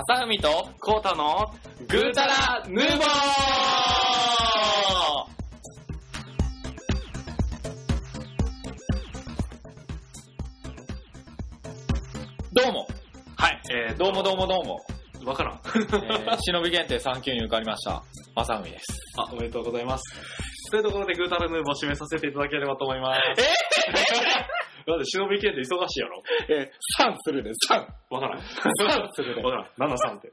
朝海とコータのグータラヌーボーどうも、はい、えー、どうもどうもどうも、わからん。えー、忍び検定3級に受かりました、朝海です。あ、おめでとうございます。というところでグータラヌーボー締めさせていただければと思います。えだって忍び系って忙しいやろ？えー、3するで、3。わからん。3するで。わからん。何の3って。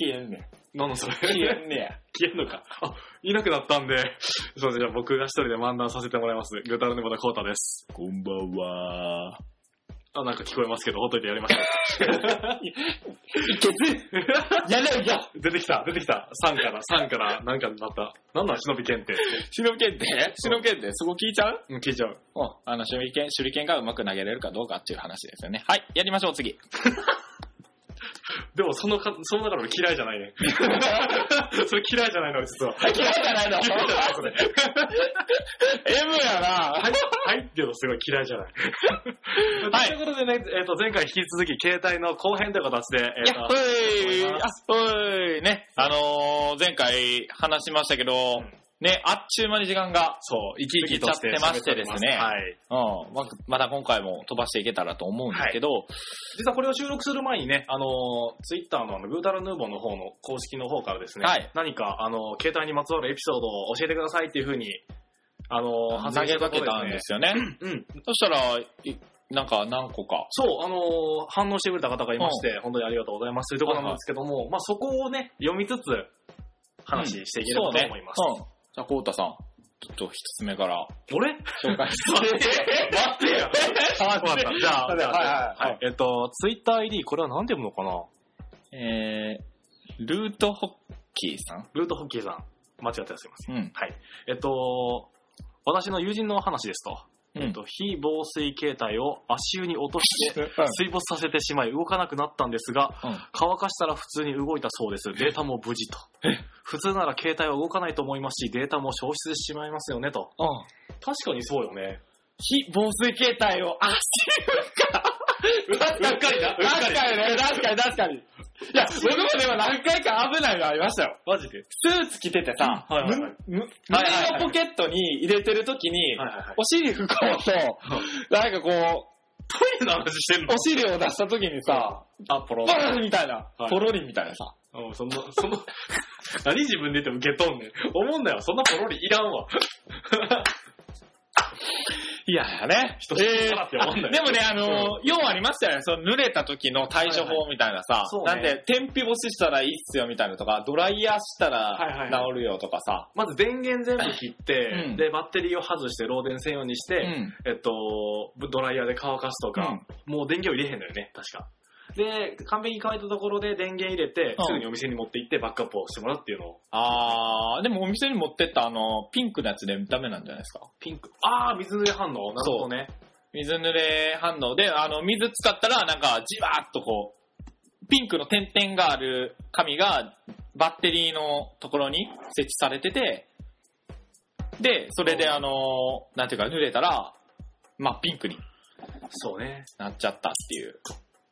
消えんねん。何のそれ消えんねや。消えんのか。あ、いなくなったんで、そうですじゃあ僕が一人で漫談させてもらいます。グータラヌーボーのコータです。こんばんは。あ、なんか聞こえますけど、ほっといてやりましょう。いけずやれよ出てきた、出てきた。3から、3から、なんかになった。なんなん忍び検定って。忍び検定忍び検定そこ聞いちゃう？うん、聞いちゃう。うん。あの、手裏剣、手裏剣がうまく投げれるかどうかっていう話ですよね。はい、やりましょう、次。でも、そのか、その中で俺嫌いじゃないね。それ嫌いじゃないの、実は。嫌いじゃないの？嫌いじゃない、それ。M やなはい、はいっていうのすごい嫌いじゃない。はいということでね、えっ、と、前回引き続き、携帯の後編という形で、えっ、やっと、ほいあほいね、あのー、前回話しましたけど、うんね、あっちゅう間に時間が、そう、生き生きとしてましてですねはい。うん、ままた今回も飛ばしていけたらと思うんですけど、実はこれを収録する前にね、あのー、ツイッターのあの、グータラヌーボーの方の公式の方からですね、はい何か、あのー、携帯にまつわるエピソードを教えてくださいっていうふうに、あの投げかけたんですよね。うん。そしたら、いなんか何個か。そう、あのー反応してくれた方がいまして、本当にありがとうございますというところなんですけども、まあそこをね、読みつつ、話していければと思います。うん。じゃあ、こうたさん、ちょっと一つ目から俺？紹介して。待ってよ。わか？った。じゃあ、はいはいはい。えっと、ツイッター ID、これは何て読むのかな？えー、ルートホッキーさんルートホッキーさん。間違ってたらすいません。うん。はい。えっと、私の友人の話ですと、うんえっと、非防水形態を足湯に落として、う ん水没させてしまい動かなくなったんですが、うん乾かしたら普通に動いたそうです。データも無事と。普通なら携帯は動かないと思いますし、データも消失してしまいますよねと。うん。確かにそうよね。非防水形態を足 うっかりな。うっかり確かにね、確かに確かに。いや、僕もでも何回か危ないのありましたよ。マジで？スーツ着ててさ、うんはいはいはい胸のポケットに入れてる時に、はいはいはい。お尻拭こうと、なんかこう、トイレの話してんの？お尻を出した時にさ、あ、ポロポロリみたいなは、いポロリみたいなさ。うん、そんな、その、何自分で言って受け取んねん。思うんだよ。そんなポロリいらんわ。いややね。人知ってたなって思うんだよでもね、あのー、要はありましたよね。その濡れた時の対処法みたいなさ、そうねなんで、天日干ししたらいいっすよみたいなとか、ドライヤーしたはいはいら治るよとかさ。まず電源全部切って、うんで、バッテリーを外して漏電専用にして、うん。えっと、ドライヤーで乾かすとか、もう電源を入れへんのよね、確か。で、完璧に乾いたところで電源入れて、うんすぐにお店に持って行ってバックアップをしてもらうっていうのを。あー、でもお店に持ってったあの、ピンクのやつでダメなんじゃないですか？ピンク。あー、水濡れ反応。なるほどね。水濡れ反応で、あの、水使ったらなんかじわーっとこう、ピンクの点々がある紙がバッテリーのところに設置されてて、で、それであの、なんていうか濡れたら、まあピンクにそうね。なっちゃったっていう。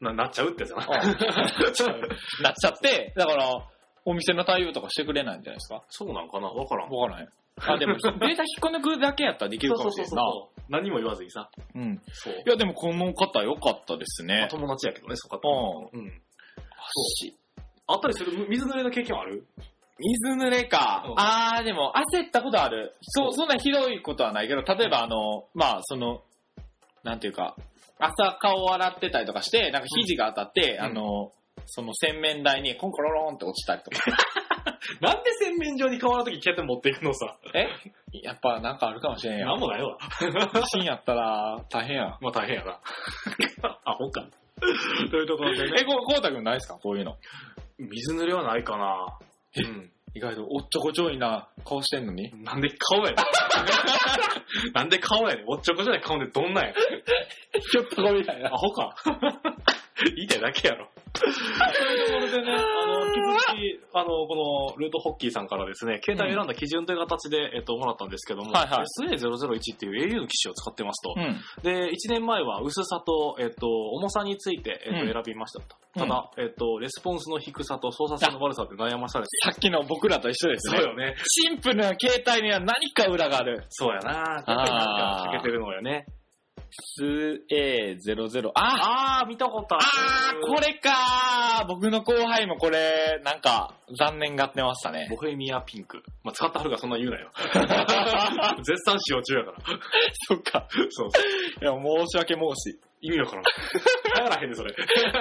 な、なっちゃうってやつやな。なっちゃって、だから、お店の対応とかしてくれないんじゃないですか？そうなんかな？わからん。わからない。あ、でも、データ引っこ抜くだけやったらできるかもしれんな。う。何も言わずにさ。うん。そう。いや、でもこの方良かったですまあね。友達やけどね、そこううん。足あったりする？水濡れの経験ある？水濡れかうん。あー、でも焦ったことある。そう、そんなひどいことはないけど、例えばあの、まあ、その、なんていうか、朝顔を洗ってたりとかして、なんか肘が当たって、うんあの、その洗面台にコンコロロンって落ちたりとか。なんで洗面所に変わるとき携帯持っていくのさ。え？やっぱなんかあるかもしれんよ。なんもないわ。地震やったら大変や。まあ大変やな。アホか。というところでね。え、ここうたくんないですか？こういうの。水濡れはないかな。うん。意外とおっちょこちょいな顔してんのに。なんで顔やねん。なんで顔やねん。おっちょこちょい顔でどんなんやねん。ひょっとこみたいなア。ホか。言いたいだけやろ。そういうところでね、あの、引き続き、あの、この、ルートホッキーさんからですね、携帯を選んだ基準という形で、えっと、もらったんですけども、はいはい SA001 っていう au の機種を使ってますと。うん。で、1年前は薄さと、えっと、重さについて、えっと、うん選びましたと。ただ、えっと、レスポンスの低さと操作性の悪さで悩まされてさっきの僕らと一緒ですね。そうよね。シンプルな携帯には何か裏がある。そうやなやっぱりなんか欠けてるのよね。SA00。ああー、見たことああー、これかー僕の後輩もこれ、なんか、残念がってましたね。ボヘミアピンク。まあ、使ったはるがそんな言うなよ。絶賛使用中やから。そっか。そう。いや、申し訳申し。意味わからん。流行らへんね、それ。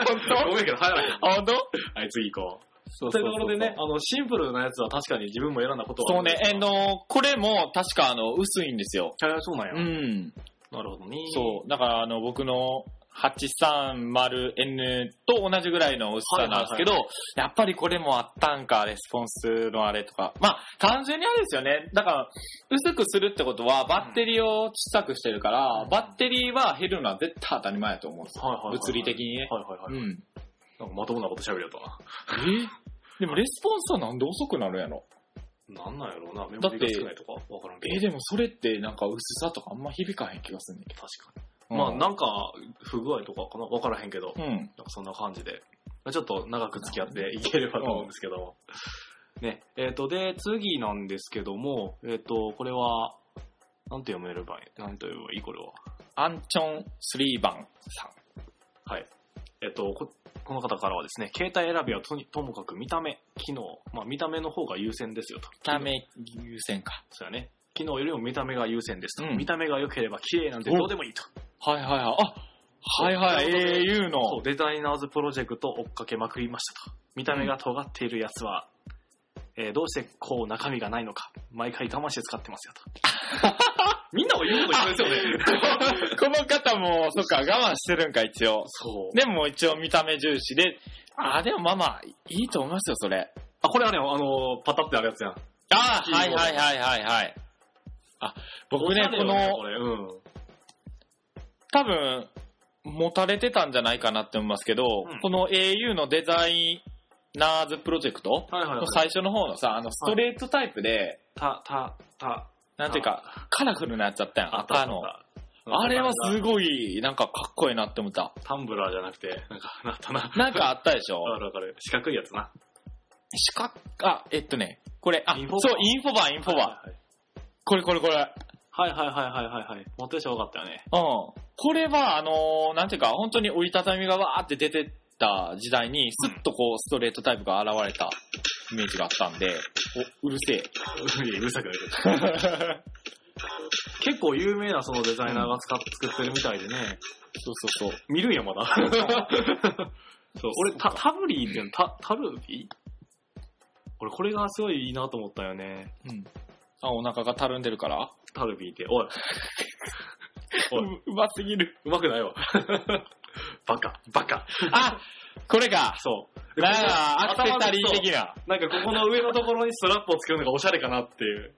本ごめんけど流行らへん。あ、本当？はい、次行こう。そというところでね、あの、シンプルなやつは確かに自分も選んだことはそうね、ええの、これも確かあの、薄いんですよ。そうなんや。うん。なるほどね。そう。だからあの、僕の 830N と同じぐらいの薄さなんですけど、やっぱりこれもあったんか、レスポンスのあれとか。まあ、単純にあれですよね。だから、薄くするってことは、バッテリーを小さくしてるから、うんバッテリーは減るのは絶対当たり前だと思うんですよ。はいはいはいはい物理的にね。はいはいはい。うん。なんかまともなこと喋るやったな。え？でもレスポンスはなんで遅くなるんやろ？なんなんやろうな、メモリが少ないとかわからんけど。えでもそれってなんか薄さとかあんま響かへん気がするんだけ 確かに。ど。まあ、なんか、不具合とかかなわからへんけど、うん。なんかそんな感じで。まあちょっと長く付き合っていければと思うんですけども。ね。えっ、と、で、次なんですけども、えっ、と、これは、なんて読めればいいなんて読めばいい？これは。アンチョン3番さん。はい。えっ、とこ、この方からはですね、携帯選びはとにともかく見た目、機能、まあ見た目の方が優先ですよと。見た目優先か。そうやね。機能よりも見た目が優先ですと。うん見た目が良ければ綺麗なんてどうでもいいと。はいはいはい。あはいはい、au の。そう、デザイナーズプロジェクト追っかけまくりましたと。見た目が尖っているやつは、えーどうしてこう中身がないのか、毎回我慢して使ってますよと。みんなも言うこと一緒ですよね。この方も、そっか、我慢してるんか、一応。そう。でも一応見た目重視で、あ、でもまあまあ、いいと思いますよ、それ。あ、これあれよ、あの、パタってあるやつやん。あキーボードはいはいはいはいはい。あ、僕ね、このうん。多分、持たれてたんじゃないかなって思いますけど、うんこの au のデザイナーズプロジェクト。最初の方のさ、あの、ストレートタイプで、た、た、た、なんていうか、カラフルなやつだったやん、赤の。ああれはすごい。なんかかっこいいなって思った。タンブラーじゃなくて、なんか、なったな。なんかあったでしょわかるわかる。四角いやつな。四角、あ、えっとね、これ、あ、そう、インフォバー、インフォバー。はいこれこれこれ。はいはいはいはいはいはい。持ってる人多かったよね。うん。これは、あのーなんていうか、本当に折りたたみがわーって出てた時代に、スッとこう、ストレートタイプが現れたイメージがあったんで、お、うるせえ。いやうるさくないけど。結構有名なそのデザイナーが使っ作ってるみたいでね。そうそうそう。見るんや、まだ。そう、俺、タタブリーっていうの、タ、タルビ俺、これがすごいいいなと思ったよね。うん。あ、お腹がたるんでるから？タルビーって。おい、おいううますぎる。うまくないわ。バカ、バカ。あ、これか。そう。なんか、アクセサリー的な。な。なんかここの上のところにストラップをつけるのがおしゃれかなっていう。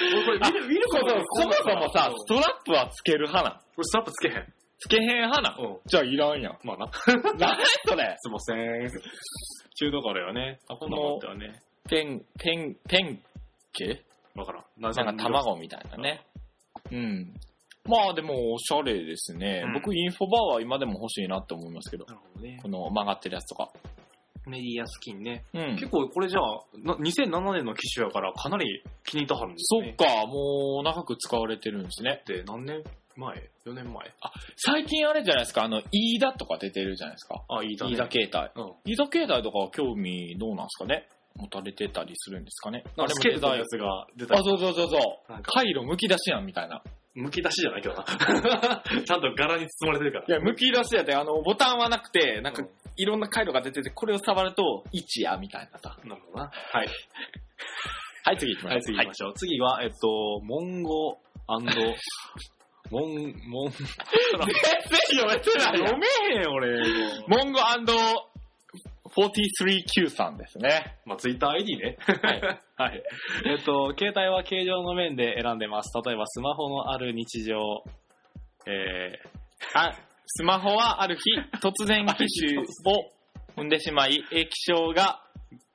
俺これあ見る、見るそうそもそもさ、こストラップはつける派なん。れストラップつけへん。つけへん派なん。うん。じゃあいらんやん。まあな。何それ？すいません。中途からよね。あ、こんなのあったよね。ペン、ペン、ペンケわからん。ななんか卵みたいなね。うん。まあでもおしゃれですね。うん僕インフォバーは今でも欲しいなって思いますけど。なるほどねこ。の曲がってるやつとか。メディアスキンね。うん結。構これじゃあ、な2007年の機種やからかなり気に入ったはるんですね。そっか、もう長く使われてるんですね。で、何年前 ?4 年前？最近あれじゃないですか、あの、飯田とか出てるじゃないですか。あ、いいだね。飯田携帯。うん。飯田携帯とかは興味どうなんですかね？持たれてたりするんですかね？なんかスケートのやつが出たあ、そうそうそうそう。なんか回路むき出しやんみたいな。むき出しじゃないけどな。ちゃんと柄に包まれてるから。いや、むき出しやで、あの、ボタンはなくて、なんかうん、いろんな回路が出てて、これを触ると、位置や、みたいなさ。なるほどな。はい。はい、次行きましょう。はい、次行きましょう。次は、えっと、モンゴモン、モン、モン、全然読めてないよ読めへん、俺。モンゴ &43Q さんですね。まあ、ツイッター ID ね。はい。はい。えっと、携帯は形状の面で選んでます。例えば、スマホのある日常、えあ、スマホはある日、突然機種を踏んでしまい、液晶が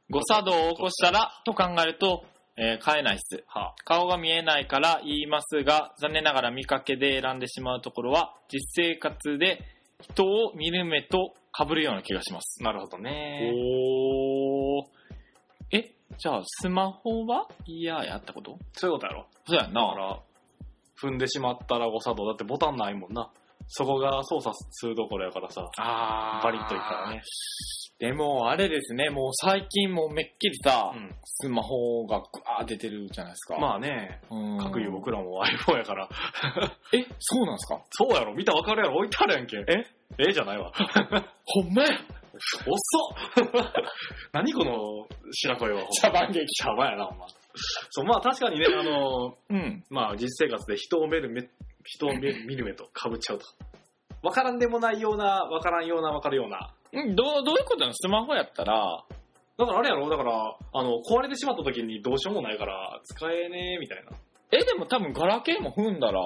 誤作動を起こしたら、と考えると、えー買えないっす。は顔が見えないから言いますが、残念ながら見かけで選んでしまうところは、実生活で人を見る目と被るような気がします。なるほどね。おー。え、じゃあ、スマホは嫌やったこと？そういうことやろ。そうやんな。だから、踏んでしまったら誤作動。だってボタンないもんな。そこが操作するところやからさ。あーバリッといったらね。でも、あれですね、もう最近もうめっきりさ、うん。スマホがグワー出てるじゃないですか。まあね、うん、各有僕らも iPhone やから。え、そうなんですか？そうやろ見たらわかるやろ置いてあるやんけ。え？え？じゃないわ。ほんまや遅っ 何この白声は。茶番劇。シャバやな、ほんま。そう、まあ確かにね、あの、うん。まあ実生活で人を見る目、人を見る見る目と被っちゃうと。わからんでもないような、わからんような、わかるような。うんどう、どういうことなの？スマホやったら、だからあれやろ？だから、あの、壊れてしまった時にどうしようもないから、使えねえ、みたいな。え、でも多分ガラケーも踏んだら、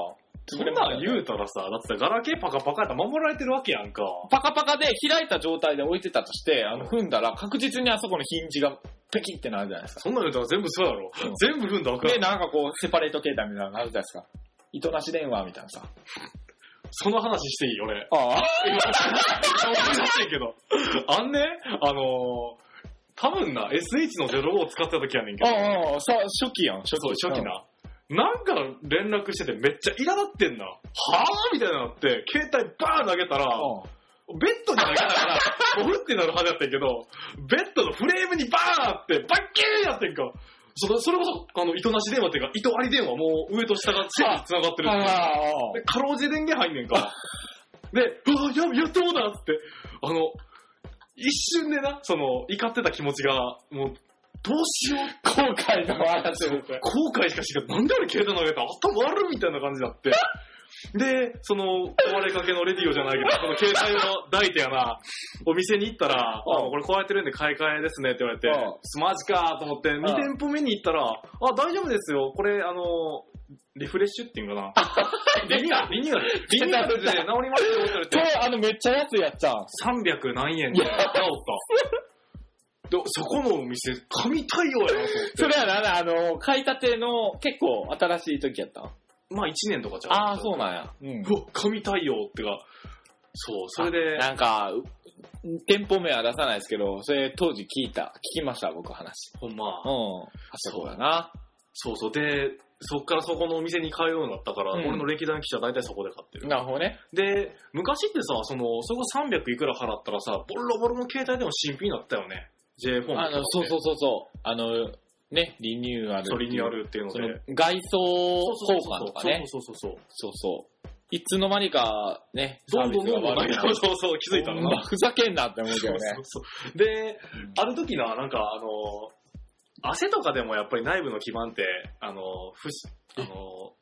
そんなん言うたらさ、だってさガラケーパカパカやったら守られてるわけやんか。パカパカで開いた状態で置いてたとして、あの、踏んだら確実にあそこのヒンジがペキってなるじゃないですか。そんなん言うたら全部そうやろ。うん全部踏んだらあかんで、なんかこう、セパレート携帯みたいなのあるじゃないですか。糸なし電話みたいなさ。その話していい？俺。ああ。今、思い出してんけど。あんね、あのー、多分な、SH の05を使ってた時やねんけど、ああ、さ、初期やん、初期。そう、初期な。なんか連絡しててめっちゃ苛立ってんな。はぁみたいになって、携帯バーン投げたら、うん。ベッドに投げたから、ボフってなるはずやったんやけど、ベッドのフレームにバーンあって、バッキーンやってんか。それそれこそ、あの、糸なし電話っていうか、糸あり電話もう上と下が線に繋がってるっていうあで、かろうじて電源入んねんか。で、うわ、や、やったもんだっつって、あの、一瞬でな、その、怒ってた気持ちが、もう、どうしよう、後悔の話です。後悔しかしない。なんで俺携帯投げた頭悪いみたいな感じになって。で、その、壊れかけのレディオじゃないけど、この携帯の抱いてやな、お店に行ったら、あうんこれ壊れてるんで買い替えですねって言われてうん、マジかと思って、2店舗目に行ったら、あ、大丈夫ですよ。これ、あの、リフレッシュっていうんかな。リニューアル、リニューアル。リニューアルで治りますよって言われてあの、めっちゃ安いやつじゃん。300何円で治った。でそこのお店、神対応やなと思って。それやな、あの、買いたての結構新しい時やった。まあ1年とかじゃん。ああ、そうなんや。うんうわ、神対応ってか、そう、それで、なんか、う店舗名は出さないですけど、それ当時聞いた、聞きました、僕話。ほんまうん。、あそこだな。そうそう、で、そっからそこのお店に通うようになったから、うん俺の歴代記者大体そこで買ってる。なるほどね。で、昔ってさ、その、そこ300いくら払ったらさ、ボロボロの携帯でも新品になったよね。J フォンあの、そうそうそうそう。あの、ね、リニューアル。そう、リニューア。ルっていうので。その、外装交換とかね。そうそうそうそう。そうそう。いつの間にか、ね、どんどんどんどん、サービスが悪くなるそうそう、気づいたらほんまな。ふざけんなって思うけどね。そうそうそうで、ある時な、なんかあの、汗とかでもやっぱり内部の基板って、あの、ふし、あの、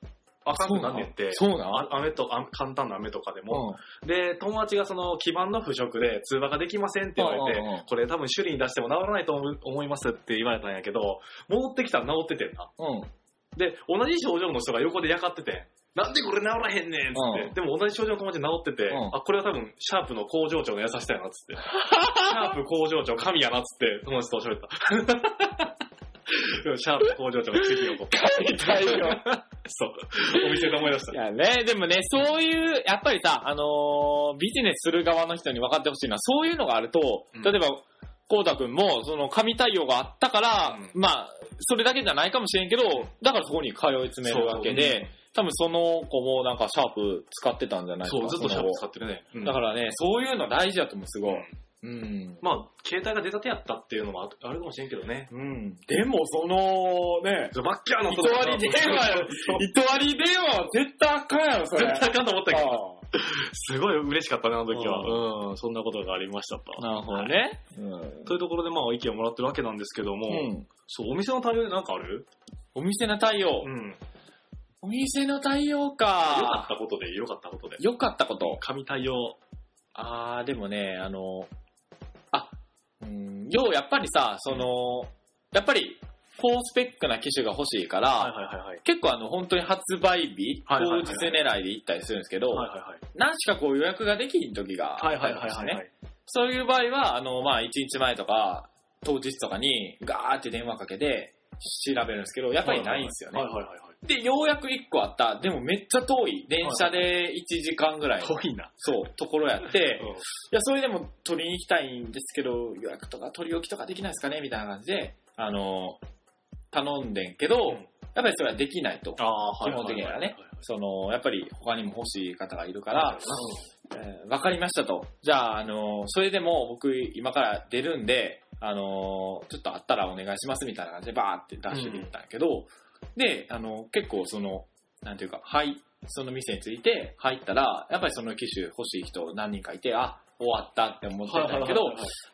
あかんくなんねんって。そうな雨と、あ簡単な雨とかでも。うんで、友達がその基板の腐食で通話ができませんって言われて、うんこれ多分修理に出しても治らないと思いますって言われたんやけど、戻ってきたら治っててんな。うん。で、同じ症状の人が横でやかってて、なんでこれ治らへんねんっつって、うんでも同じ症状の友達治ってて、うんあ、これは多分シャープの工場長の優しさやなっつって。シャープ工場長神やなっつって友達と喋った。シャープ工場長が奇跡こった。みたいよ。そう。お店で思い出したい。やね、でもね、そういう、やっぱりさ、あのービジネスする側の人に分かってほしいのは、そういうのがあると、うん例えば、こうたくんも、その、紙対応があったから、うんまあ、それだけじゃないかもしれんけど、だからそこに通い詰めるわけで、多分その子もなんかシャープ使ってたんじゃないかそう、な。ずっとシャープ使っってるね。うんだからね、そういうの大事だと思う、すごい。うんうん。まあ、携帯が出たてやったっていうのもああるかもしれんけどね。うん。でも、その、ね、バッキャーの糸割り電話やろ糸割り電話は絶対あかんやろ、それ。絶対あかんと思ったけど、あすごい嬉しかったね、あの時は。ううん、そんなことがありましたと。あなるほどね。うんというところで、まあ、意見をもらってるわけなんですけども、うん。そう、お店の対応でなんかある？お店の対応。うん。よお店の対応かかっ。たことで、よかったことで。よかったこと。紙対応。あー、でもね、あの、あ、うん、要やっぱりさ、その、やっぱり、高スペックな機種が欲しいから。結構あの、本当に発売日、当日狙いで行ったりするんですけど。何しかこう予約ができひん時がね。そういう場合は、あの、まあ、1日前とか、当日とかに、ガーって電話かけて、調べるんですけど、やっぱりないんですよね。で、ようやく1個あった。でもめっちゃ遠い。電車で1時間ぐらいの、遠いな。そう、ところやって、うんいや、それでも取りに行きたいんですけど、予約とか取り置きとかできないですかね？みたいな感じで、あの、頼んでんけど、うんやっぱりそれはできないと。基本的にはねその、やっぱり他にも欲しい方がいるかはら、えーわかりましたと。じゃあ、あの、それでも僕今から出るんで、あの、ちょっとあったらお願いしますみたいな感じでバーってダッシュで行ったんやけど、で、あの、結構その、なんていうか、はい、その店について入ったら、やっぱりその機種欲しい人何人かいて、あ、終わったって思ってたんやけど、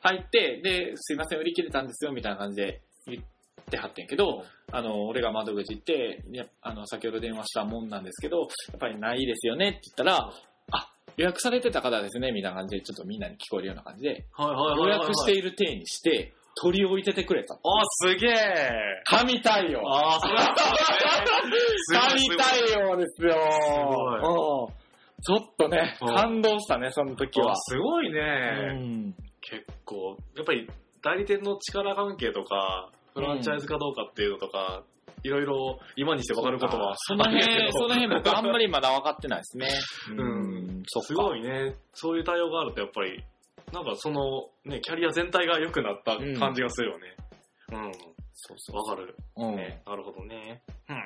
入って、で、すいません、売り切れたんですよ、みたいな感じで言ってはってんけど、あの、俺が窓口行って、あの、先ほど電話したもんなんですけど、やっぱりないですよねって言ったら、あ、予約されてた方ですね、みたいな感じで、ちょっとみんなに聞こえるような感じで、予。約している体にして、取り置いててくれた。あ、すげえ。神対応。ああ、そ 神対応ですよ。ごい。うん。ちょっとね、うん。感動したね、その時は。あ。すごいね。うん。結構、やっぱり代理店の力関係とか、フランチャイズかどうかっていうのとか、いろいろ今にして分かることはその辺、その辺僕あんまりまだ分かってないですね。うん。そっか。すごいね。そういう対応があるとやっぱり、なんかその、ね、キャリア全体が良くなった感じがするよね。うん。そうそわかる。う。うん。ね、なるほどね。うん。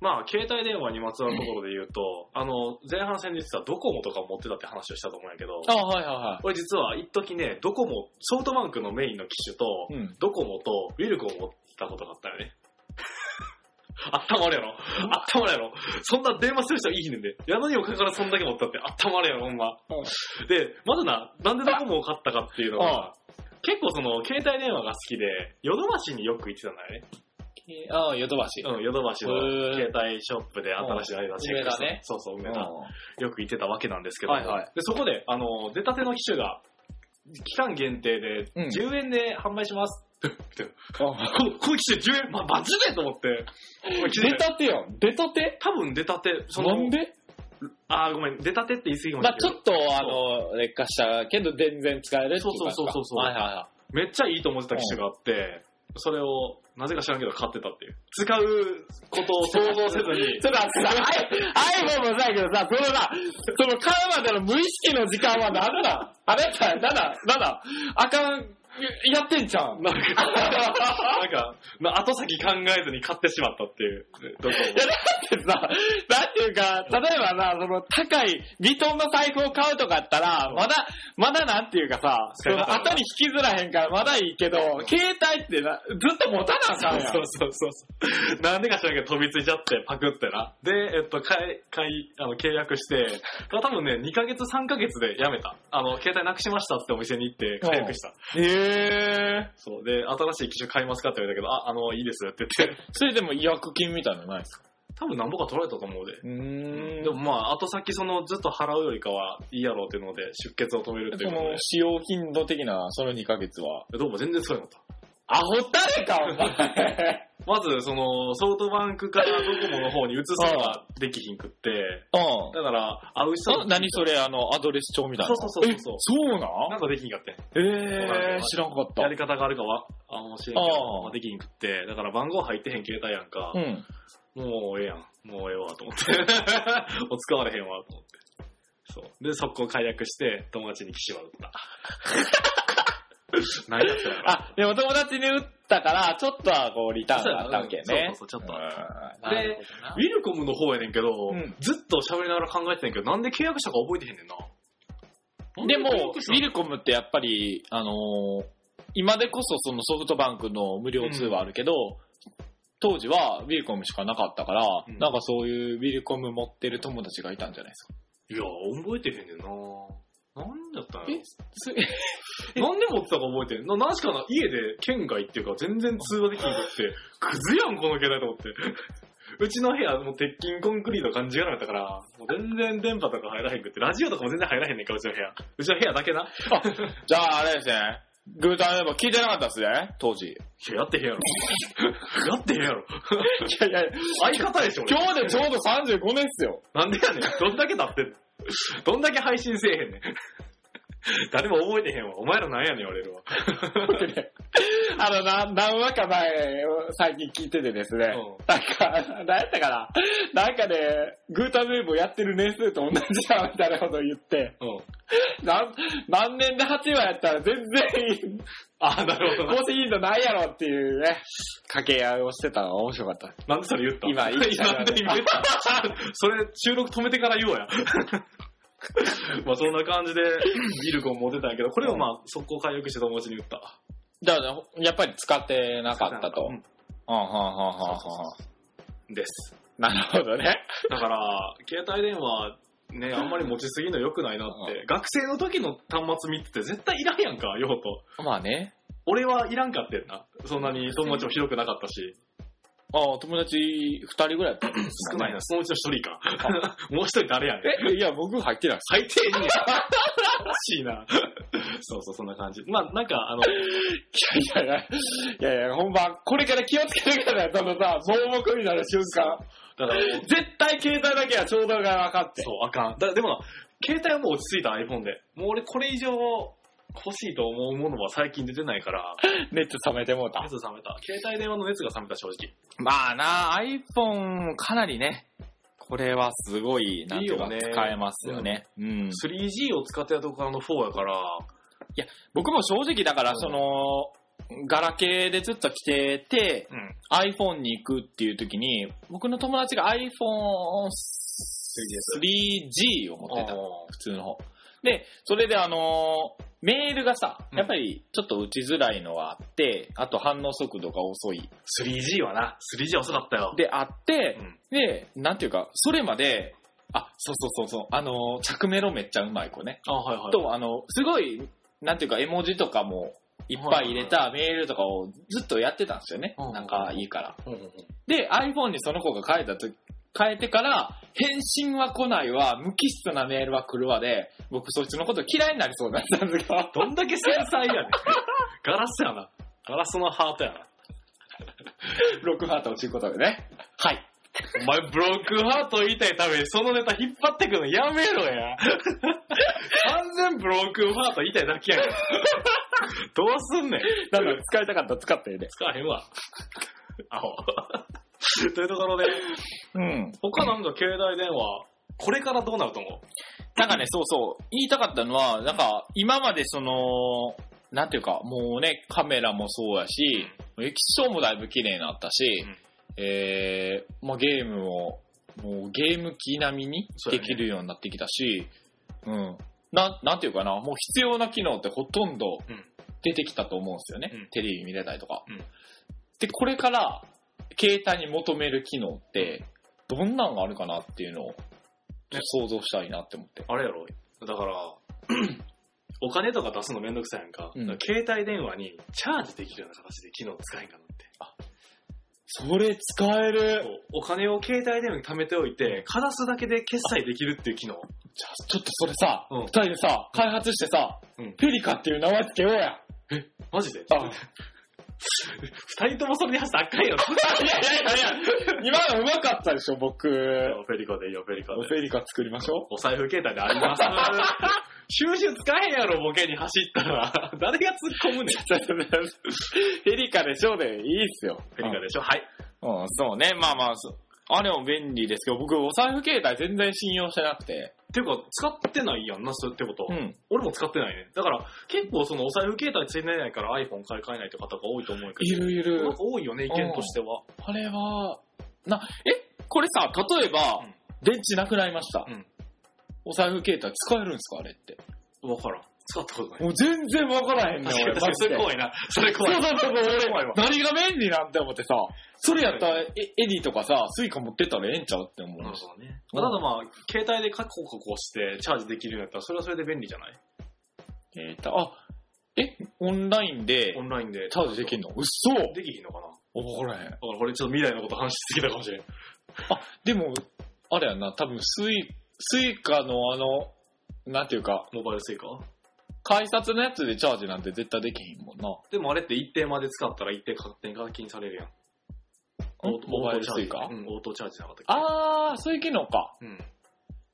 まあ、携帯電話にまつわるところで言うと、あの、前半戦で言ってたドコモとか持ってたって話をしたと思うんやけど、あ、はいはこれ実は一時ね、ドコモ、ソフトバンクのメインの機種と、いはい。うん。ドコモとウィルコを持ったことがあったよね。あったまるやろ。あったまるやろ。そんな電話する人いいねんで。やのにもかかわらずそんだけ持ったってあったまるやろ、ほんま。で、まずな、なんでドコモを買ったかっていうのは、結構その、携帯電話が好きで、ヨドバシによく行ってたんだよね。ああ、ヨドバシ。うん、ヨドバシの携帯ショップで新しいアイダチェックして梅田ねそうそう、梅田。うんよく行ってたわけなんですけど、はいはいでそこで、あの、出たての機種が、期間限定でうん10円で販売します。あこの、この機種10円、ま、マジでと思って。出たてやん。出たて？多分出たて、その、なんで？あー、ごめん、出たてって言い過ぎかもしまあれない。ちょっと、あの、劣化したけど全然使えるそうそうそうそうそうはいはいはめっちゃいいと思ってた機種があって、それを、なぜか知らんけど買ってたっていう。使うことを想像せずに。い。、ちょっと待ってさ、iPhone もそうやけどさ、そのさ、その買うまでの無意識の時間は何だ？あれ？だ、なんだ、なんだ、あかん、やってんじゃん。なんか、なんか、な後先考えずに買ってしまったっていう。どこいや、だってさ、なんていうか、例えばな、その高いビトンの財布を買うとかやったら、まだ、まだなんていうかさ、その後に引きずらへんからまだいいけど、携帯ってな、ずっと持たなあかんやん。そうそうそうそう。なんでか知らんけど飛びついちゃって、パクってな。で、えっと、買い、買い、あの、契約して、多分ね、2ヶ月、3ヶ月でやめた。あの、携帯なくしましたってお店に行って解約した。へえ。そう。で、新しい機種買いますかって言われたけど、あ、あの、いいですって言って、それでも違約金みたいなのないですか？多分何ぼか取られたと思うで。うーんでもまあ、後先そのずっと払うよりかはいいやろうっていうので、出血を止めるっていうそのでの、使用頻度的なその2ヶ月は。どうも全然使えなかった。アホったれか、お前。まず、その、ソフトバンクからドコモの方に移すのができひんくって、うだから、会う人ん。何それ、あの、アドレス帳みたいな。そうそうそうそうえそうななんかできひんかってん。ええー、知らんかった。やり方があるかは、あの、知らんけあど、あまあ、できひんくって、だから番号入ってへん携帯やんかう、ん。もうええやん。もうええわ、と思って。もう使われへんわ、と思って。そう。で、速攻解約して、友達に騎士は打った。何やってんやろあ、でも友達に打ったから、ちょっとはこう、リターンがあったわけね。そうそうそうちょっとうんでウィルコムの方やねんけど、うんずっと喋りながら考えてんねんけど、なんで契約したか覚えてへんねんな。でも、ウィルコムってやっぱり、あのー今でこそそのソフトバンクの無料通話あるけど、当時はウィルコムしかなかったから、うんなんかそういうウィルコム持ってる友達がいたんじゃないですか。いや、覚えてへんねんな。なんだったんやえすろ なんで持ってたか覚えてん？な、なんしかな、家で県外っていうか全然通話できんくって、クズやん、この携帯と思って。うちの部屋、もう鉄筋コンクリート感じがなかったから、もう全然電波とか入らへんくって、ラジオとかも全然入らへんねんか、うちの部屋。うちの部屋だけな。い じゃああれですね、グータンエバ聞いてなかったですね、当時。いや、やってへんやろ。やってへんやろ。やいや、相方でしょ、俺今日でちょうど35年っすよ。なんでやねん。どんだけ経ってんの？どんだけ配信せえへんねん。誰も覚えてへんわ。お前らなんやねん言われるわ。あの、な、何話か前、最近聞いててですね、うんなんか、何やったかななんかね、グータヌーボーやってる年数と同じやみたいなこと言って、うん。なん何年で8話やったら全然あ、なるほどな。更新頻度ないやろっていうね、掛け合いをしてたのが面白かった。なんでそれ言った今言ったなんで今言ったそれ収録止めてから言おうや。まあそんな感じで、ビルコン持ってたんやけど、これをまあ速攻回復して友達に言った。だから、やっぱり使ってなかったと。うんうん、はんはんはんはんはん。です。なるほどね。だから、携帯電話、ね、あんまり持ちすぎるの良くないなって。学生の時の端末見てて絶対いらんやんか、用途。まあね。俺はいらんかってんな。そんなに友達も広くなかったし。ああ、友達2人ぐらいやったんですかね少ないな、そのうちの一人か。もう一人誰やねん。え、いや、僕入ってないです。最低にや。おかしいな。そうそう、そんな感じ。まあ、なんか、あの、いやいやいや、いやいや、ほんま、これから気をつけてください、そのさ、盲目になる瞬間。だから、絶対携帯だけはちょうどが分かって。そう、あかん。だでもな、携帯はもう落ち着いた iPhone で。もう俺これ以上欲しいと思うものは最近出てないから、熱冷めてもうた。熱冷めた。携帯電話の熱が冷めた正直。まあな、iPhone かなりね、これはすごい、なんていうか、いいよね使えますよね。うん。3G を使ってたとこからの4やから、僕も正直だから、うんその、ガラケーでずっと来てて、うん。iPhone に行くっていう時に、僕の友達が iPhone 3G を持ってた。普通の方。で、それであのーメールがさ、うんやっぱりちょっと打ちづらいのがあって、あと反応速度が遅い。3G はな、3G 遅かったよ。で、あってう、ん。で、なんていうか、それまで、あ、そうそうそうそう、あのー着メロめっちゃうまい子ね。あ、はいはい。と、あの、すごい、なんていうか、絵文字とかもいっぱい入れたメールとかをずっとやってたんですよね。うんなんかいいから。で、iPhone にその子が変えたと変えてから、返信は来ないわ、無機質なメールは来るわで、僕そいつのこと嫌いになりそうだったんですが、どんだけ繊細やねん。ガラスやな。ガラスのハートやな。ロックハートをちゅうことでね。はい。お前、ブロックハート言いたいためにそのネタ引っ張ってくのやめろや。完全ブロックハート言いたいだけやんか。どうすんねん。なんだ、使いたかったら使ってね。使わへんわ。アホ。というところで、うん。他なんか携帯電話、これからどうなると思う？なんかね、そうそう、言いたかったのは、なんか、今までその、なんていうか、もうね、カメラもそうやし、液晶もだいぶ綺麗になったし、うんえー、まあゲームも、もうゲーム機並みにできるようになってきたし、うん。な、なんていうかな、もう必要な機能ってほとんどうん出てきたと思うんですよね。うんテレビ見れたりとか。うんで、これから、携帯に求める機能って、どんなんがあるかなっていうのを、想像したいなって思って。あれやろだから、お金とか出すのめんどくさいやんか。うん携帯電話にチャージできるような形で機能使えんかなって。それ使える。お金を携帯電話に貯めておいて、かざすだけで決済できるっていう機能。じゃあ、ちょっとそれさ、うん二人でさ、開発してさ、うんペリカっていう名前つけようや。マジで？あ二人ともそれに走ったらあかんよ。いやいやいやいや、今のうまかったでしょ、僕。フペリコでいいよ、ペリコで。ェリカ作りましょお財布携帯であります。収集使えへんやろ、ボケに走ったら。誰が突っ込むねん。う。フェリカでしょでいいっすよ。ペリカでしょ？はい。うん、そうね。まあまあ、あれも便利ですけど、僕、お財布携帯全然信用してなくて。ていうか、使ってないやんな、そうってこと。うん。俺も使ってないね。だから、結構そのお財布携帯ついてないから iPhone 買い替えないって方が多いと思うけど。いるいるなんか多いよね、意見としては。あれは、な、え、これさ、例えば、うん電池なくなりました。うんお財布携帯使えるんですかあれって。わからん。使ったことない。もう全然わからへんねん、俺。マジでそれ怖いな。それ怖い。そうそうそう、俺何が便利なんて思ってさ、それやったら、え Edy とかさ、 Suica 持ってったらええんちゃうって思うし。なるほどね。まあただまあ、携帯でカコカコしてチャージできるようになったら、それはそれで便利じゃない？えーと、あ、え、オンラインでオンラインで。チャージできんの？嘘できひんのかな？だかわからへん。らこれちょっと未来のこと話しすぎたかもしれん。あ、でも、あれやんな、多分スイ、 Suica のあの、なんていうか、モバイル Suica？改札のやつでチャージなんて絶対できへんもんな。でもあれって一定まで使ったら一定勝手に課金されるやん。オートモバイル Suica？うん、オートチャージなかったっけ？あー、そういう機能か。うん。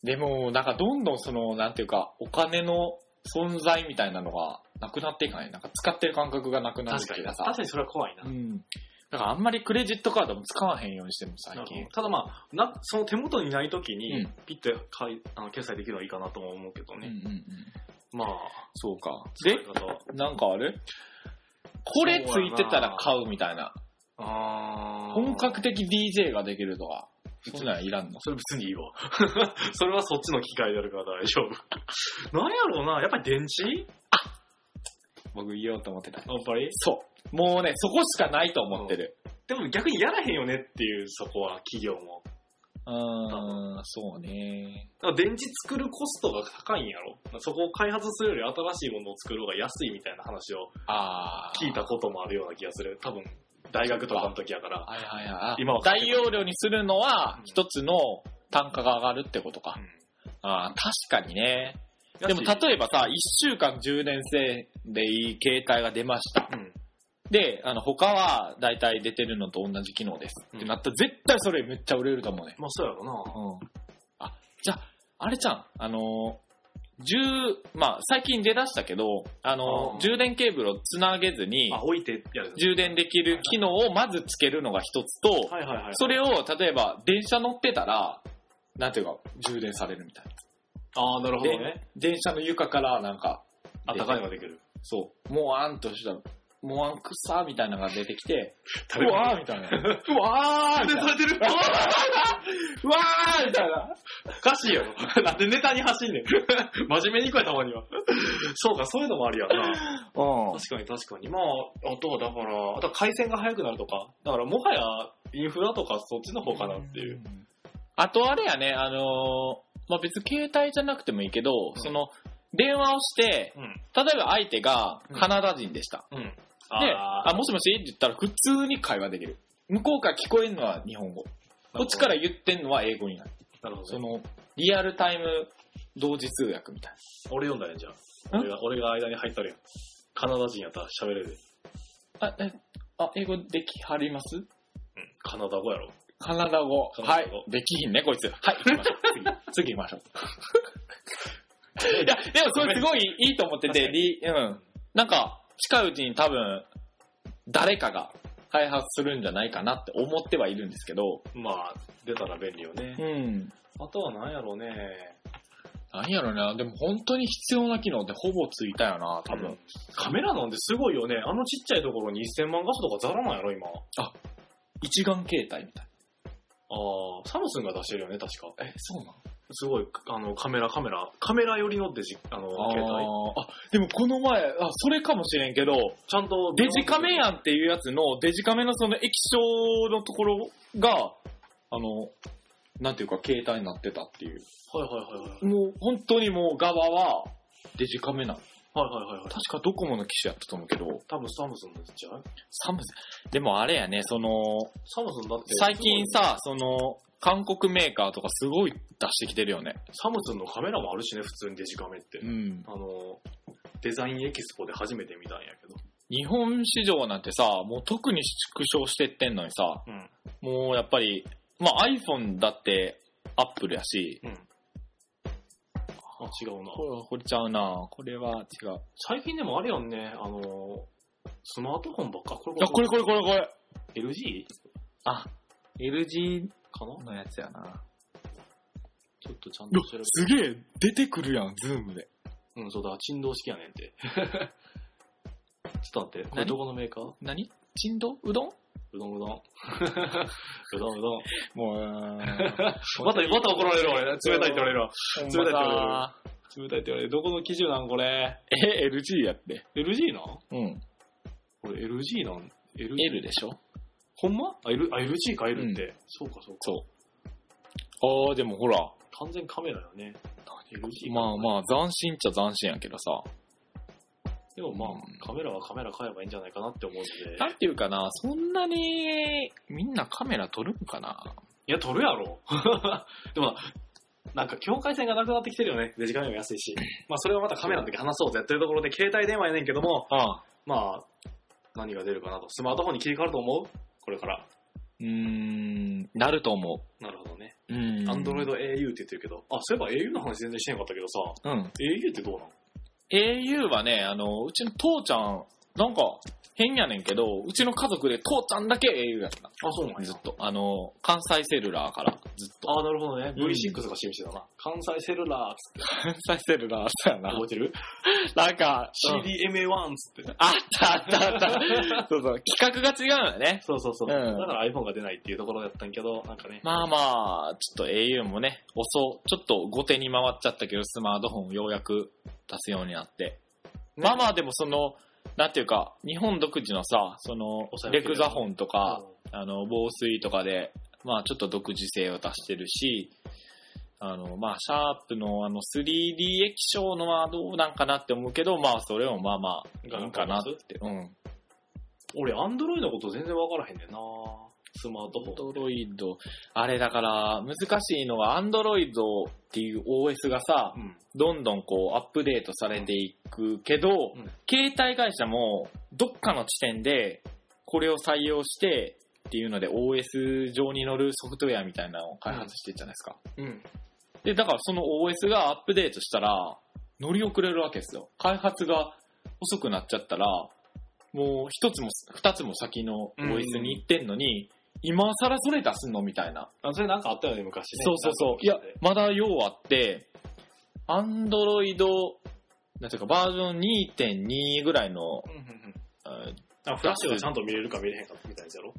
でも、なんかどんどんその、なんていうか、お金の存在みたいなのがなくなっていかない？なんか使ってる感覚がなくなる確かに。っていうかさ。確かにそれは怖いな。うん。だからあんまりクレジットカードも使わへんようにしてるの最近。ただまあ、なその手元にない時にうん、ピッてかいあの決済できるのはいいかなとも思うけどね。うんうんうん。まあ、そうか。でなんかあるこれついてたら買うみたいな。あー本格的 DJ ができるとか。そんなんいらんのそれ別にいいわ。それはそっちの機械であるから大丈夫。なんやろうな、やっぱり電池？僕言おうと思ってた。やっぱり？そう。もうね、そこしかないと思ってる。でも逆にやらへんよねっていう、そこは企業も。うーん、そうね。だから電池作るコストが高いんやろ？そこを開発するより新しいものを作る方が安いみたいな話を。聞いたこともあるような気がする。多分、大学とかの時やから。はいはいはい。今は大容量にするのはうん一つの単価が上がるってことか。ああ、確かにね。でも例えばさ、1週間充電性でいい携帯が出ました。うん。で、あの、他は大体出てるのと同じ機能です。うんってなったら絶対それめっちゃ売れると思うね。まあそうやろな。うん。あ、じゃあ、あれじゃん。あのー、充、まあ、最近出だしたけど、あのーあー充電ケーブルをつなげずにあ、、置いてやる。充電できる機能をまずつけるのが一つと、はいはいはい。それを、例えば、電車乗ってたら、なんていうか、充電されるみたいな。ああ、なるほどね。電車の床から、なんか、あったかいのができる。そう、もわーんとしたら、もわんくさーみたいなのが出てきて、う誰わーみたいな。うわーみたいな。れてる うわーみたいな。おかしいよ。なんでネタに走んねん。真面目に行こうや、たまには。そうか、そういうのもあるやんな。うん。確かに確かに。まあ、あとはだから、あとは回線が速くなるとか。だからもはやインフラとかそっちの方かなっていう。あとあれやね、あのーまあ、別に携帯じゃなくてもいいけど、その、電話をして、うん。例えば相手がカナダ人でした。うん。で、ああ、もしもしって言ったら普通に会話できる。向こうから聞こえるのは日本語。こっちから言ってんのは英語になる。なるほどね。その、リアルタイム同時通訳みたい俺読んだね、じゃあ。ん？俺が、俺が間に入ったるやん。カナダ人やったら喋れるで。な。あ、え、あ、英語できはります？うん。カナダ語やろ。カナダ語。はいカナダ語。できひんね、こいつ。はい、行きましょう。次、次行きましょう。いや、でもそれすごいいいと思ってて、りうん。なんか、近いうちに多分、誰かが開発するんじゃないかなって思ってはいるんですけど、まあ、出たら便利よね。ん。あとは何やろうね。何やろな、でも本当に必要な機能ってほぼついたよな、多分。カメラなんてすごいよね。あのちっちゃいところに1000万画素とかザラなんやろ、今。一眼携帯みたいああ、サムスンが出してるよね、確か。な。え、そうなの？すごい、あの、カメラ、カメラ、カメラ寄りのデジ、あの、携帯。あでもこの前、あ、それかもしれんけど、ちゃんと、デジカメやんっていうやつの、デジカメのその液晶のところが、あの、なんていうか携帯になってたっていう。はいはいはいはい。もう本当にもう側はデジカメなの。はいはいはいはい。確かドコモの機種やったと思うけど、多分サムスンのやつじゃない？サムスン、でもあれやね、その、サムスンだって。最近さ、その、韓国メーカーとかすごい出してきてるよね。サムスンのカメラもあるしね、普通にデジカメって。ん。あの、デザインエキスポで初めて見たんやけど。日本市場なんてさ、もう特に縮小してってんのにさ、うん。もうやっぱり、まあ iPhone だってアップルやし、うん。あ、違うな。これこれちゃうなこれは違う。最近でもあれやんね、あの、スマートフォンばっか。こあ、これこれこれこれ。LG? あ、LG かな？のやつやな。ちょっとちゃんと調べて。すげえ、出てくるやん、ズームで。うん、そうだ、振動式やねんって。ちょっと待って、これ何？どこのメーカー？何？珍道？うどん？うどん うどん。うどんうどん。もう、また、また怒られる俺。冷たいって言われるわ。冷冷たいって言われる。冷たいって言われる。どこの基準なんこれ？え、LG やって。LG なんうん。これ LG なん ?L? L でしょ？ほんま？あ、L、あ LG か L って。そうかそうか。そう。ああ、でもほら、完全カメラよね。LG まあまあ、斬新っちゃ斬新やけどさ。でもまあ、うんカメラはカメラ買えばいいんじゃないかなって思うんで。なんていうかな、そんなに、みんなカメラ撮るんかな？いや、撮るやろ。でも、なんか境界線がなくなってきてるよね。デジカメも安いし。まあそれはまたカメラの時話そうぜっていうところで携帯電話やねんけども、ああ。まあ、何が出るかなと。スマートフォンに切り替わると思う？これから。うーん、なると思なるほどね。う。うん。アンドロイド au って言ってるけど、あ、そういえば au の話全然してなかったけどさ、うん。au ってどうなの au はね、あの、うちの父ちゃん、なんか、変やねんけど、うちの家族で父ちゃんだけ au やった。あ、そうなんやずっ。と。あの、関西セルラーからずっと。あ、なるほどね。うん V6 が示してたな。関西セルラーっつって。関西セルラー、そうやな。覚えてる？なんか、?CDMA1 っつって。あったあったあった。そうそう、企画が違うよね。そうそうそう。うんだから iPhone が出ないっていうところだったんけど、なんかね。まあまあ、ちょっと au もね、遅、ちょっと後手に回っちゃったけど、スマートフォンようやく出すようになって。まあまあでもその、なんていうか、日本独自のさ、そのレクザフォンとか、うんあの、防水とかで、まあちょっと独自性を出してるし、あの、まあシャープのあの 3D 液晶のはどうなんかなって思うけど、まあそれもまあまあ、いいんかなって。うん。俺、アンドロイドのこと全然わからへんねんなスマートフォン。アンドロイド、あれだから難しいのが、アンドロイドっていう OS がさ、うん。どんどんこうアップデートされていくけど、うん携帯会社もどっかの地点でこれを採用してっていうので OS 上に乗るソフトウェアみたいなのを開発してるじゃないですか。うん。で、だからその OS がアップデートしたら乗り遅れるわけですよ。開発が遅くなっちゃったら、もう一つも二つも先の OS に行ってんのに、今更それ出すの？みたいな。あ、それなんかあったよね、昔ね。そうそうそう。いやまだ用あって、アンドロイド、なんていうかバージョン2.2ぐらいの。ああフラッシュがちゃんと見れるか見れへんかみたいなやつやろ？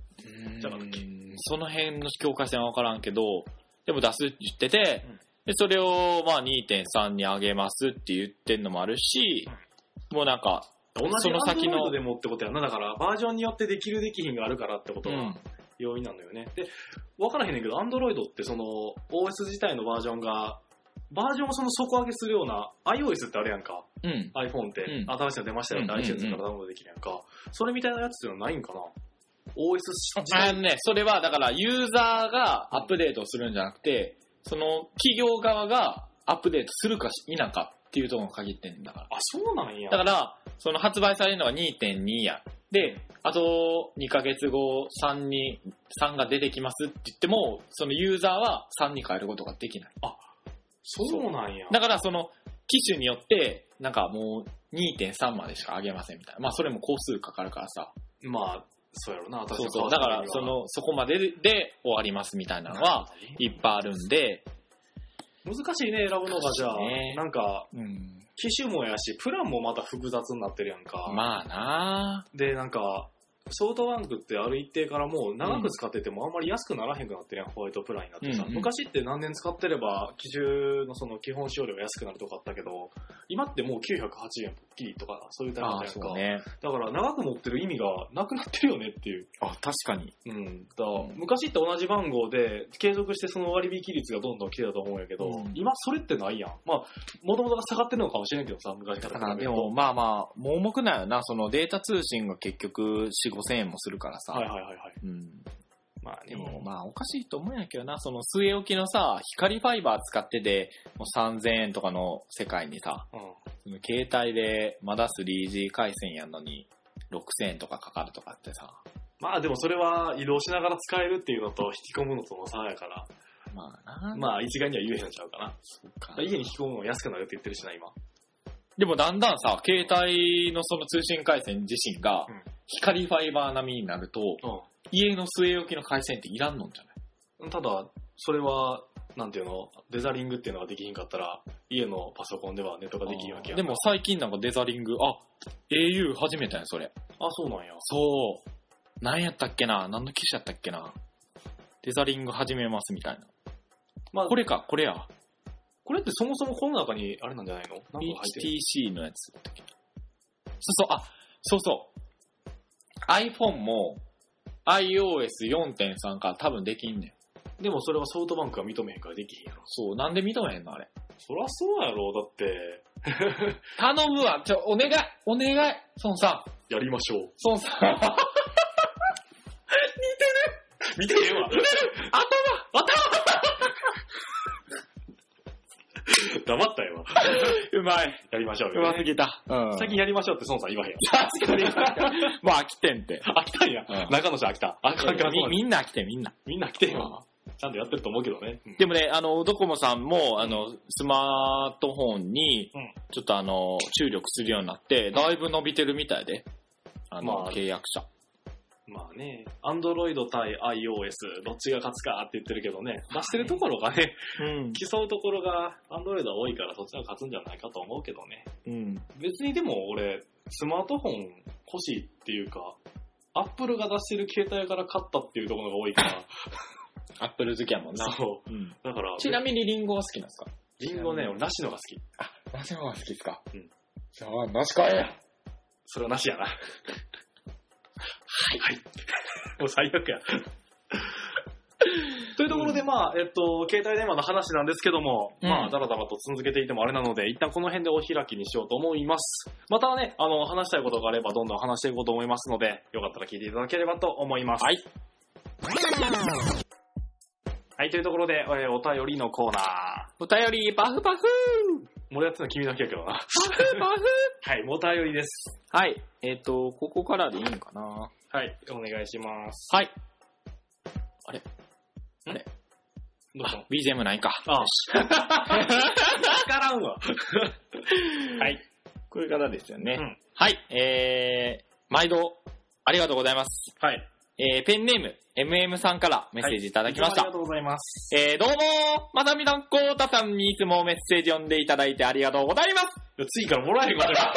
じゃなかったっけその辺の境界線はわからんけど、でも出すって言ってて、うんでそれをまあ2.3に上げますって言ってんのもあるし、もうなんか、同じその先のでもってことやな。だから、バージョンによってできるできひんがあるからってことはうん、要因なんだよね。で、わからへんねんけど、アンドロイドってその、OS 自体のバージョンが、バージョンをその底上げするような、iOS ってあるやんか。うん。iPhone って、うん新しいの出ましたよって iTunes からダウンロードできるやんか。それみたいなやつっていうのはないんかな ?OS 自体あのね、それはだからユーザーがアップデートをするんじゃなくて、その企業側がアップデートするか否かっていうところに限ってんだから。あ、そうなんや。だから、その発売されるのが2.2や。で、あと2ヶ月後3に、3が出てきますって言っても、そのユーザーは3に変えることができない。そうなんや。だからその機種によって、なんかもう2.3までしか上げませんみたいな。まあそれも工数かかるからさ。まあ、そうやろな。私そうそう。だからその、そこまでで終わりますみたいなのは、いっぱいあるんで、難しいね、選ぶのがじゃあ、ねなんか、うん。機種もやし、プランもまた複雑になってるやんか。まあなで、なんか、ソフトバンクってある一定からもう長く使っててもあんまり安くならへんくなってるやん、ホワイトプランになってさ。うんうん昔って何年使ってれば、機種のその基本使用料が安くなるとかあったけど、今ってもう980円ぽっきりとか、そういうタイプじゃんか。ね。だから長く持ってる意味がなくなってるよねっていう。あ、確かに。うん。だ昔って同じ番号で継続してその割引率がどんどん来てたと思うんやけど、うん今それってないやん。まあ、もともとが下がってるのかもしれんけどさ、昔からでも、まあまあ、盲目なんよな。そのデータ通信が結局4、5千円もするからさ。はいはいはいはい。うん。まあでも、まあ、おかしいと思うんやけどな。その据え置きのさ、光ファイバー使ってて、もう3000円とかの世界にさ、うん。その携帯でまだ 3G 回線やのに6000円とかかかるとかってさ。まあでもそれは移動しながら使えるっていうのと引き込むのとの差やから、まあな。まあ一概には言えへんちゃうかな。そうか家に引き込むのが安くなるって言ってるしな、今。でもだんだんさ、携帯のその通信回線自身がうん、光ファイバー並みになると、家の据え置きの回線っていらんのんじゃない？うん。ただ、それは、なんていうの、デザリングっていうのができひんかったら、家のパソコンではネットができるわけやでも、最近なんかデザリング、あ、au 始めたんや、それ。あ、そうなんや。そう。何やったっけな？何の機種やったっけな？デザリング始めますみたいな。まあ、これか、これや。これってそもそもこの中にあれなんじゃないの？HTC のやつそうそう、あ、そうそう。iPhone も iOS4.3 から多分できんねん。でもそれはソフトバンクが認めへんからできへんやろ。そう、なんで認めへんのあれ？そりゃそうやろ、だって、頼むわ、ちょ、お願い、お願い、孫さん、やりましょう。孫さん。見 てへんわ。黙ったよ。うまい。やりましょううよ、ますぎた。うん。最近やりましょうって孫さん言わへん。確かに。もう飽きてんって。飽きたんや。うん中野さん飽きた。あかんかんみみんな飽きてん、みんな。みんな来てへんわ。ちゃんとやってると思うけどね。うんでもね、あの、ドコモさんも、あの、スマートフォンにうん、ちょっとあの、注力するようになって、だいぶ伸びてるみたいで、あの、まあ契約者。まあね、アンドロイド対 iOS、どっちが勝つかって言ってるけどね、出してるところがね、うん。競うところがアンドロイドは多いからそっちが勝つんじゃないかと思うけどね。うん。別にでも俺、スマートフォン欲しいっていうか、アップルが出してる携帯から買ったっていうところが多いから、アップル好きやもんな。そう。うん。だから、ちなみにリンゴは好きなんですか？リンゴね、俺、なしのが好き。あ、ナシの方が好きですか？うん。じゃあ、ナシ買えや。それはなしやな。はい。はい。もう最悪や。というところで、まあ、えっと、携帯電話の話なんですけども、うんまあ、だらだらと続けていてもあれなので、一旦この辺でお開きにしようと思います。またね、あの、話したいことがあれば、どんどん話していこうと思いますので、よかったら聞いていただければと思います。はい。はい、というところで、えーお便りのコーナー。お便り、パフパフもうやってるの君だけやけどな。はい、お便りです。はい。えっ、と、ここからでいいんかな？はい、お願いします。はい。どうぞ。BGM ないか。ああ。わからんわ。はい。こういう方ですよね。うんはい。えー、毎度、ありがとうございます。はい。えー、ペンネーム、MM さんからメッセージいただきました。ありがとうございます。えー、どうもまさみだんこうたさんにいつもメッセージ読んでいただいてありがとうございます。次からもらえへんかもしれん。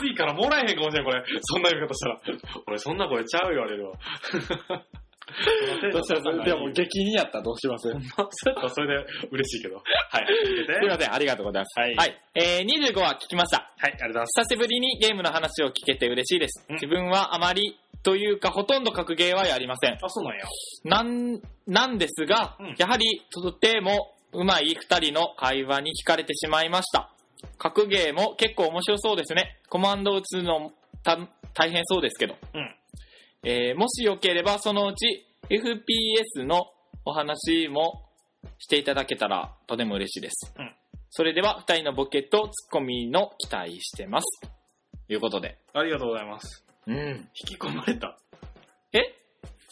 次からもらえへんかもしれん、これ。そんな言い方したら。俺、そんな声ちゃう言われるわ。でも激にやったらどうします？そうやったらそれで嬉しいけど。はい。すいません、ありがとうございます。はいはい。えー、25話聞きました。はい、ありがとうございます。久しぶりにゲームの話を聞けて嬉しいです。うん自分はあまりというかほとんど格ゲーはやりません。あ、そうなんや。なん、なんですが、うんやはりとても上手い二人の会話に惹かれてしまいました。格ゲーも結構面白そうですね。コマンド打つのた大変そうですけど。うん。えーもしよければそのうち FPS のお話もしていただけたらとても嬉しいです。うんそれでは二人のボケとツッコミの期待してます。ということで。ありがとうございます。うん。引き込まれた。え？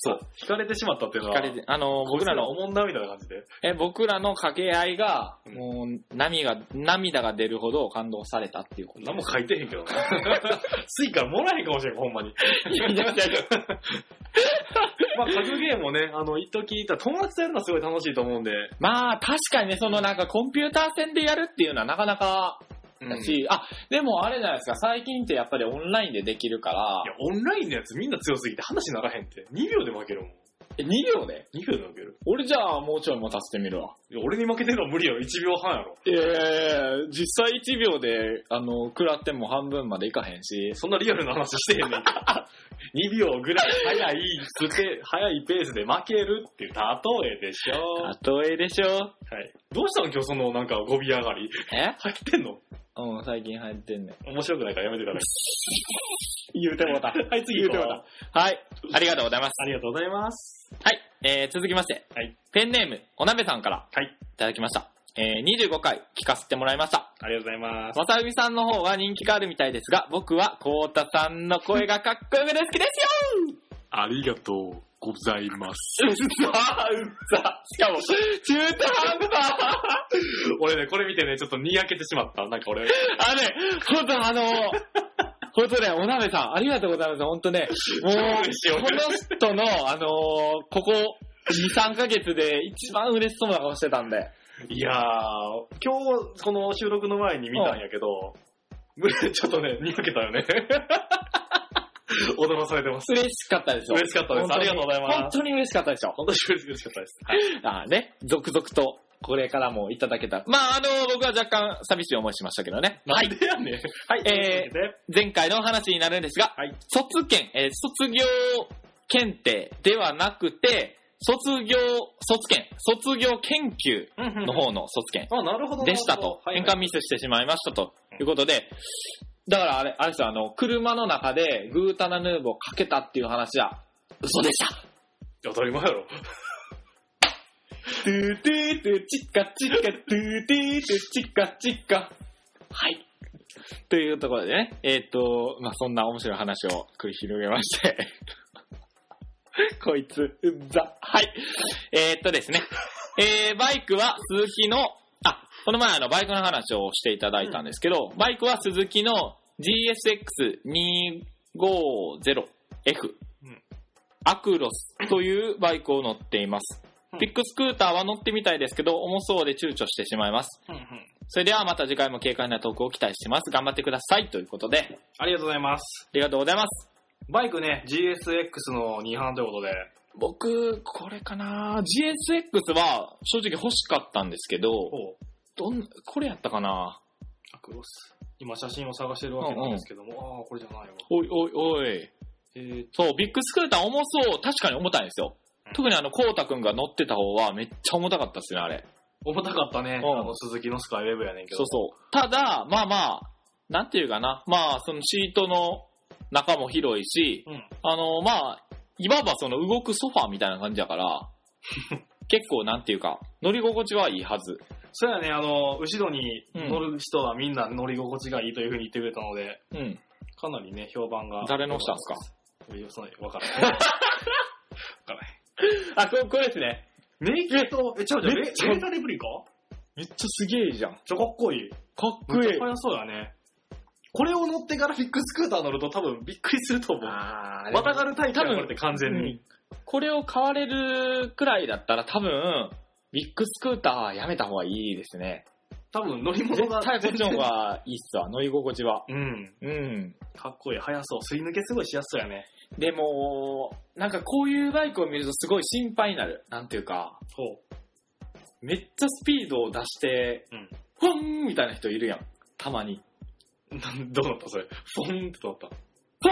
そう。引かれてしまったっていうのは。聞かれて、あの、僕らのおもんだみたいな感じで。え、僕らの掛け合いが、うんもう、涙が、涙が出るほど感動されたっていうこと。何も書いてへんけどな。次からもらえへんかもしれん、ほんまに。いやいやいやまあ、格ゲーもね、あの、一時た友達とやるのはすごい楽しいと思うんで。まあ、確かにね、そのなんかコンピューター戦でやるっていうのはなかなかだし、あ、でもあれじゃないですか、最近ってやっぱりオンラインでできるからいや、、オンラインのやつみんな強すぎて話にならへんって。2秒で負けるもん。え、2秒で？2秒で負ける。俺じゃあもうちょい持たせてみるわ。いや俺に負けてるのは無理よ。1秒半やろ。ええ実際1秒で、あの、食らっても半分までいかへんし、そんなリアルな話してへんねんけど。2秒ぐらい早いスペ、早いペースで負けるっていう例えでしょ。例えでしょはい。どうしたの今日そのなんか語尾上がり。え？入ってんの？うん、最近入ってんねん。面白くないからやめてくださ 言うてもうた。い。はい、次言うてもうた。はい。ありがとうございます。ありがとうございます。はい。えー、続きまして。はい。ペンネーム、おなべさんから。はい。いただきました。えー、25回聞かせてもらいました。ありがとうございます。まさうみさんの方が人気があるみたいですが、僕はこうたさんの声がかっこよくて好きですよありがとうございます。うっさうっさしかも、中途半端俺ね、これ見てね、ちょっとにやけてしまった。なんか俺、あのね、ほんとあの、ほんとね、おなべさん、ありがとうございます。ほんとね、もう、この人の、あのーここ、2、3ヶ月で一番嬉しそうな顔してたんで。いやー、今日、この収録の前に見たんやけど、ちょっとね、にやけたよね。踊らされてます。嬉しかったですよ。嬉しかったですありがとうございます本当に嬉しかったですよ。本当に嬉しかったです。はい。あね、続々と、これからもいただけた。まあ、あの、僕は若干寂しい思いしましたけどね。なんでやねん。はい。えー前回の話になるんですが、はい卒検、えー卒業検定ではなくて、卒業、卒検、卒業研究の方の卒検あ、なるほど。でしたと。変換ミスしてしまいましたということで、だからあれ、あれですよ、あの、車の中でグータナヌーボーかけたっていう話は、嘘でした。当たり前やろ。トゥートゥートゥーチッカチッカトゥートゥートゥーチッカチッカ。はい。というところでね、えーっ、と、まあ、そんな面白い話を繰り広げまして。こいつ、うざ。はい。えー、っとですね。えー、バイクはスズキの、あ、この前あの、バイクの話をしていただいたんですけど、バイクは鈴木の GSX250F、うんアクロスというバイクを乗っています。うんビッグスクーターは乗ってみたいですけど、重そうで躊躇してしまいます。うんうん。それではまた次回も軽快なトークを期待してます。頑張ってください。ということで、あありがとうございます。りがとうございます。バイクね、GSX の2班ということで、僕、これかな GSX は正直欲しかったんですけど、おどん、これやったかなアクロス。今写真を探してるわけなんですけども、ああ、これじゃないわ。おいおいおい。えー、そう、ビッグスクーター重そう。確かに重たいんですよ。うん特にあの、コウタくんが乗ってた方はめっちゃ重たかったですね、あれ。重たかったね。うんあの、鈴木のスカイウェブやねんけど。そうそう。ただ、まあまあ、なんていうかな。まあ、そのシートの中も広いし、うん。あの、まあ、いわばその動くソファーみたいな感じだから、結構なんていうか、乗り心地はいいはず。そうやね、あの、後ろに乗る人はみんな乗り心地がいいというふうに言ってくれたので、うん。かなりね、評判が。誰のしたんすか？いやそわからない。わからない。あ、ここれですね。ネイキッド、え、ちゃうちゃう、めっちゃレータレプリカ？めっちゃすげえじゃん。かちょ、かっこいい。っめっちゃ速そうやね。これを乗ってからフィックスクーター乗ると多分びっくりすると思う。あまたがるタイプやこれって完全に。うんこれを買われるくらいだったら多分、ビッグスクーターはやめた方がいいですね。多分乗り物が絶対こっちの方がいいっすわ、乗り心地は。うん。うん。かっこいい。速そう。吸い抜けすごいしやすそうやね。でも、なんかこういうバイクを見るとすごい心配になる。なんていうか、そめっちゃスピードを出して、うんフォンみたいな人いるやん。たまに。う。なんどうなったそれ。フォンってなった。フ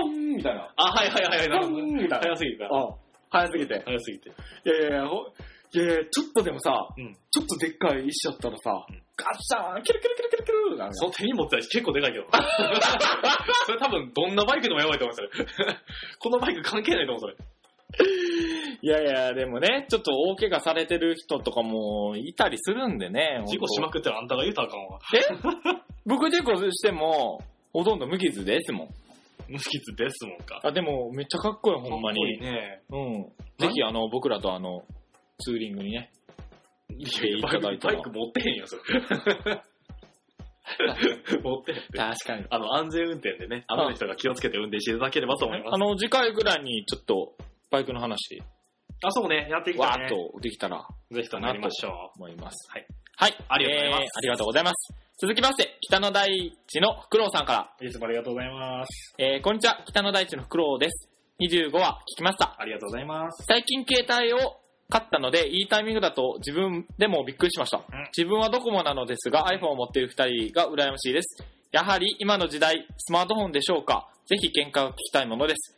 ォンみたいな。あ、はいはいはいはい。フォンみたいな。速すぎた。あ早すぎて。速すぎて。いやいやいや、ほいやいや、ちょっとでもさ、うんちょっとでっかい石だったらさ、うんガッシャーン、キルキルキルキルキルなんかその手に持ってたし結構でかいけど。それ多分どんなバイクでもやばいと思う、それ。このバイク関係ないと思う、それ。いやいや、でもね、ちょっと大怪我されてる人とかもいたりするんでね。事故しまくくってるあんたが言うたらあかんわ。僕事故しても、ほとんど無傷ですもん。無傷ですもんか。あ、でも、めっちゃかっこいい、ほんまかっこいいに。ね。うん。ぜひ、あの、僕らとあの、ツーリングにね。いやいただいたらバイク持ってへんよ、それ。持ってへんって。確かに。あの、安全運転でね、あの人が気をつけて運転していただければと思います。あの、次回ぐらいにちょっと、バイクの話、あ、そうね、やっていきわたいね。ーっとできたらぜひともやりましょう。思います。はい。はい。ありがとうございますえーありがとうございます。続きまして、北の大地のフクロウさんから、いつもありがとうございます。えーこんにちは、北の大地のフクロウです。25話聞きました。ありがとうございます。最近携帯を買ったので、いいタイミングだと自分でもびっくりしました。自分はドコモなのですが、iPhone を持っている2人が羨ましいです。やはり今の時代、スマートフォンでしょうか？ぜひ見解を聞きたいものです。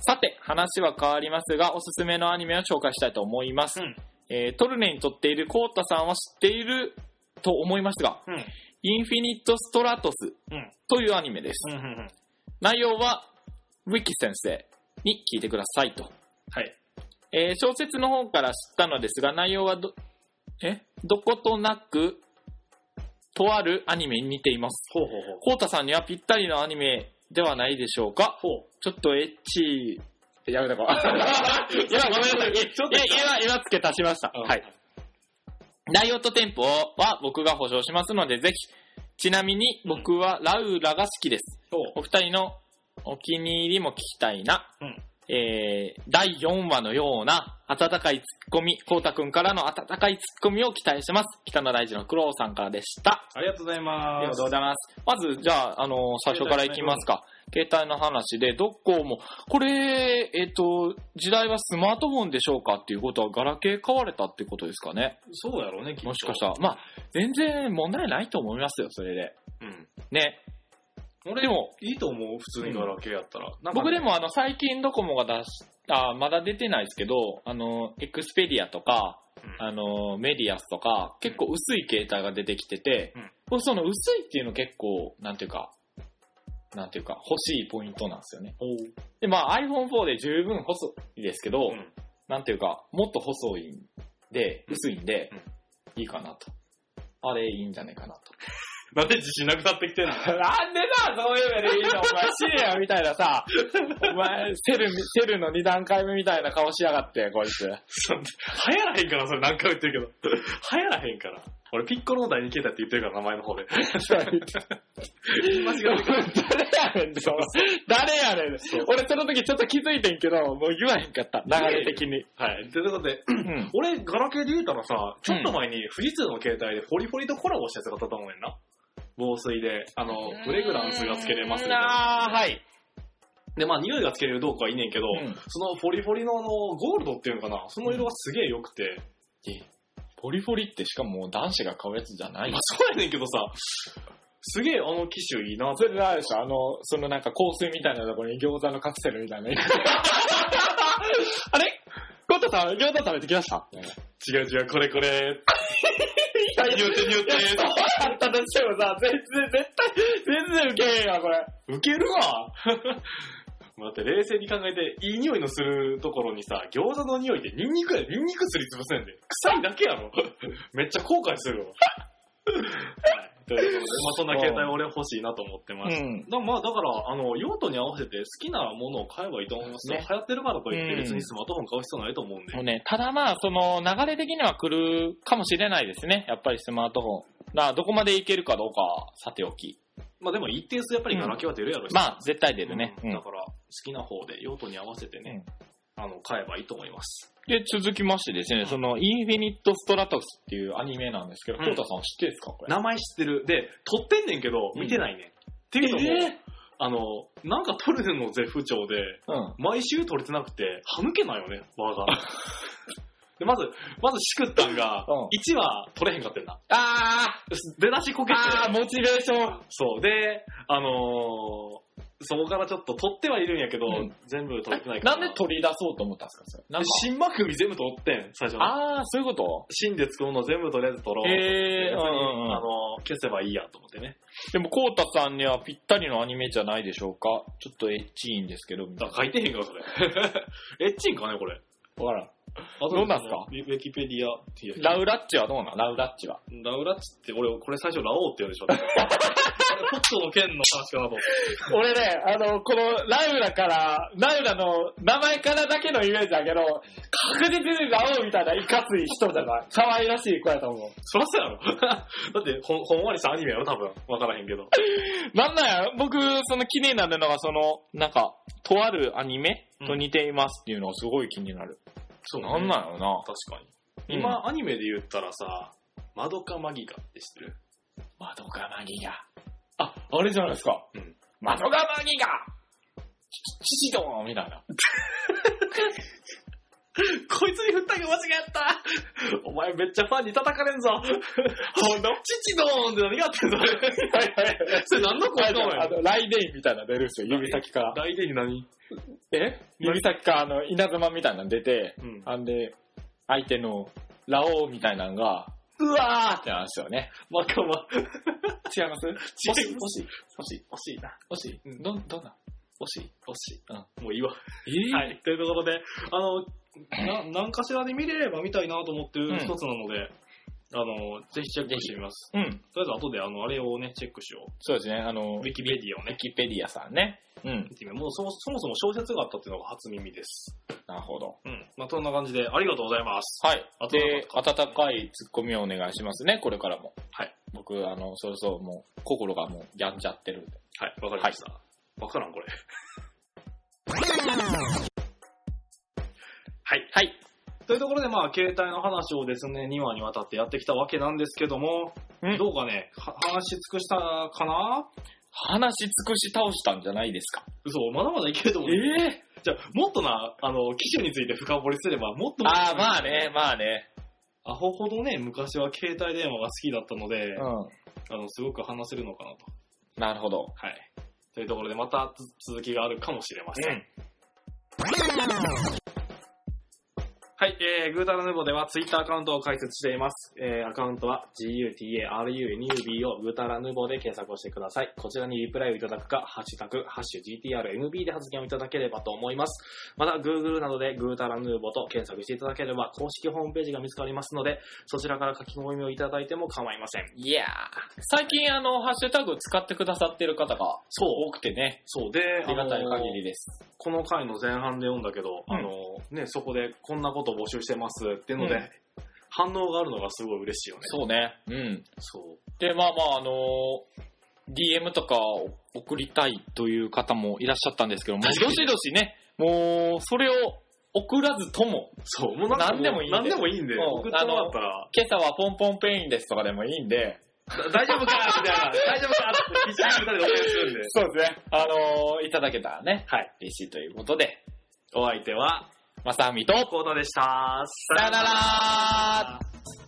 さて、話は変わりますが、おすすめのアニメを紹介したいと思います。うんえートルネに撮っているコータさんは知っていると思いますが、うん。インフィニット・ストラトスうん。というアニメです。うん。うん。内容は、ウィキ先生に聞いてくださいと。はい。えー小説の方から知ったのですが、内容はど、え？どことなく、とあるアニメに似ています。ほうほうほう。コウタさんにはぴったりのアニメではないでしょうか？ほう。ちょっとエッチー、やめたか。今、ごめんなさい。ちょっといや今、今付け足しました。うんはい。内容とテンポは僕が保証しますので、ぜひ。ちなみに僕はラウラが好きです。お二人のお気に入りも聞きたいな。うんえー、第4話のような温かいツッコミ、こうたくんからの温かいツッコミを期待してます。北野大地のクロウさんからでした。ありがとうございあますりがとう。ございます。まず、じゃあ、あの最初からいきますか。携帯の話で、どこも、これ、えっ、と、時代はスマートフォンでしょうかっていうことは、ガラケー買われたってことですかね。そうやろうね、きっともしかしたら。まあ、全然問題ないと思いますよ、それで。うん。ね。俺でも、いいと思う、普通にガラケーやったら。なんかね。僕で、もあの最近ドコモが出しあまだ出てないですけどあのエクスペディアとかうん。あのメディアスとか結構薄い携帯が出てきてて、うん。僕その薄いっていうの結構なんていうかなんていうか欲しいポイントなんですよね。おう。でまあ iPhone4 で十分細いですけど、うん。なんていうかもっと細いんで薄いんで、うん。いいかなと。あれいいんじゃないかなとなんで自信なくなってきてんの？なんでさ、そういうのでいいの？お前死ねよみたいなさ、お前、セル、セルの2段階目みたいな顔しやがって、こいつ。流行らへんから、それ何回も言ってるけど。流行らへんから。俺、ピッコロの第二形態って言ってるから、名前の方で。間違えて誰やねんその誰やねん俺その時ちょっと気づいてんけど、もう言わへんかった。流れ的に。はい。ということで、うん。俺、ガラケーで言うたらさ、ちょっと前に富士通の携帯でフォリフォリとコラボしたやつがあったと思うねんな。防水で、あの、フレグランスがつけれますみたいな。あー、はい。で、まあ、匂いがつけれるどうかはいいねんけど、うん。そのフォリフォリのあの、ゴールドっていうのかな、その色がすげえ良くて、ポリフォリってしかも男子が買うやつじゃないまあ、そうやねんけどさ、すげえあの機種いいなそれであれでしょ？あの、そのなんか香水みたいなところに餃子のカプセルみたいな。あれ？コッタさん、餃子食べてきました？違う違う、これこれ。は い、匂って匂ってそうだったとしてもさ、全然、絶対、全然ウケへんわ、これ。ウケるわ 待って、冷静に考えて、いい匂いのするところにさ、餃子の匂いでニンニクやで、ニンニクすりつぶせんで。臭いだけやろ。めっちゃ後悔するわ。はい。ということで、まあそんな携帯俺欲しいなと思ってます。ん。だまあだから、あの、用途に合わせて好きなものを買えばいいと思いますよ。ね流行ってるからといってうん別にスマートフォン買う必要ないと思うんで。もうね、ただまあ、その流れ的には来るかもしれないですね。やっぱりスマートフォン。だからどこまでいけるかどうかはさておき。まあでも一定数やっぱりガラケーは出るやろし、まあ、絶対出るね。うんだから、好きな方で用途に合わせてね、あの、買えばいいと思います。で、続きましてですね、その、インフィニット・ストラトスっていうアニメなんですけど、うんコウタさん知ってるんですか？これ。名前知ってる。で、撮ってんねんけど、うん見てないねん。っていうのも、えあの、なんか撮るの絶不調で、うん。毎週撮れてなくて、歯抜けないよね、輪が。で、まず、まずしくったんが、うん1話撮れへんかってんな。あ出だしこーけて。あー、モチベーション。そう。で、あのーそこからちょっと撮ってはいるんやけど、うん全部撮れてないから。なんで取り出そうと思ったんですか？それ。なんか新番組全部撮ってん、最初の。ああ、そういうこと？新で作るの全部とりあえず撮ろう。へー別にうんうんうんあの、消せばいいやと思ってね。でも、コウタさんにはぴったりのアニメじゃないでしょうか？ちょっとエッチいんですけど、みたいあ、書いてへんから、それ。エッチンかね、これ。な。わからん。あどうなんすか？ウィキペディアっていう。ラウラッチはどうなん？ラウラッチは？ラウラッチって、俺、これ最初ラオウって言うんでしょ。北斗の剣の話かなと。俺ね、あの、このラウラから、ラウラの名前からだけのイメージだけど、確実にラオウみたいないかつい人じゃない？可愛らしい子やと思う。そらそうやろ。だって、ほん、ほんわりしたアニメやろ、多分。わからへんけど。なんなんや、僕、その気になるのが、その、なんか、とあるアニメと似ていますっていうのがすごい気になる。そうなんなんやろな。確かに。今、アニメで言ったらさ、マドカマギカって知ってる？マドカマギガ。あ、あれじゃないですか。うんマドカマギガ父ドーンみたいな。こいつに振ったが間違ったお前めっちゃファンに叩かれんぞ ほんと父ドーンって何があってんのそれ何の声かお前あの、ライデインみたいなの出るんですよ、指先から。大でに何？え？指先からあの、稲妻みたいなの出て、うん。あんで、相手のラオウみたいなのが、うわーってなるんですよね。まかま。違います？違います惜しい？惜しい？欲しい？欲しいな。惜しい？うんど、どんな？欲しい？欲しい。うんもういいわ。えはい。というところで、あの、な、何かしらで見れれば見たいなと思ってる一つなので、あの、ぜひチェックしてみます。うん。とりあえず後であの、あれをね、チェックしよう。そうですね、あの、ウィキペディアをね、ウィキペディアさんね。うん。見てみようもうそもそもそも小説があったっていうのが初耳です。なるほど。うん。まあ、そんな感じで、ありがとうございます。はい。あとで、温かいツッコミをお願いしますね、これからも。はい。僕、あの、そろそろもう、心がもう、やんじゃってるんで。はい、わかりました。わ、からん、これ。はい。はい。というところで、まあ、携帯の話をですね、2話にわたってやってきたわけなんですけども、うんどうかね、は話し尽くしたかな？話し尽くし倒したんじゃないですか。嘘、まだまだいけると思う。えじゃあ、もっとな、あの、機種について深掘りすれば、もっと、ああ、まあね、まあね。アホほどね、昔は携帯電話が好きだったので、うあの、すごく話せるのかなと。ん。なるほど。はい。というところで、またつ続きがあるかもしれません。はい、えー、グータラヌボではツイッターアカウントを開設しています。えー、アカウントは GUTARUNUB をグータラヌボで検索をしてください。こちらにリプライをいただくか、ハッシュタグ、ハッシュ GTRNB で発言をいただければと思います。また、Google などでグータラヌーボと検索していただければ、公式ホームページが見つかりますので、そちらから書き込みをいただいても構いません。いやー。最近あの、ハッシュタグ使ってくださってる方がそう、多くてね、そう。で、ありがたい限りです。この回の前半で読んだけど、うんあの、ね、そこでこんなこと募集してますっていうので、うん反応があるのがすごい嬉しいよね。そうね。うん。そう。で、まあまあ、あのー DM とかを送りたいという方もいらっしゃったんですけども、どしどしね、もう、それを送らずとも、そう、もう何でもいいんで何でもいいんで、うん送ってもらったら、今朝はポンポンペインですとかでもいいんで、だ大丈夫か？みたいな、大丈夫か？って必死に二人で応援するんで。そうですね。あのーいただけたらね、はい。嬉しいということで、お相手は、まさみと、コードでした。さよなら。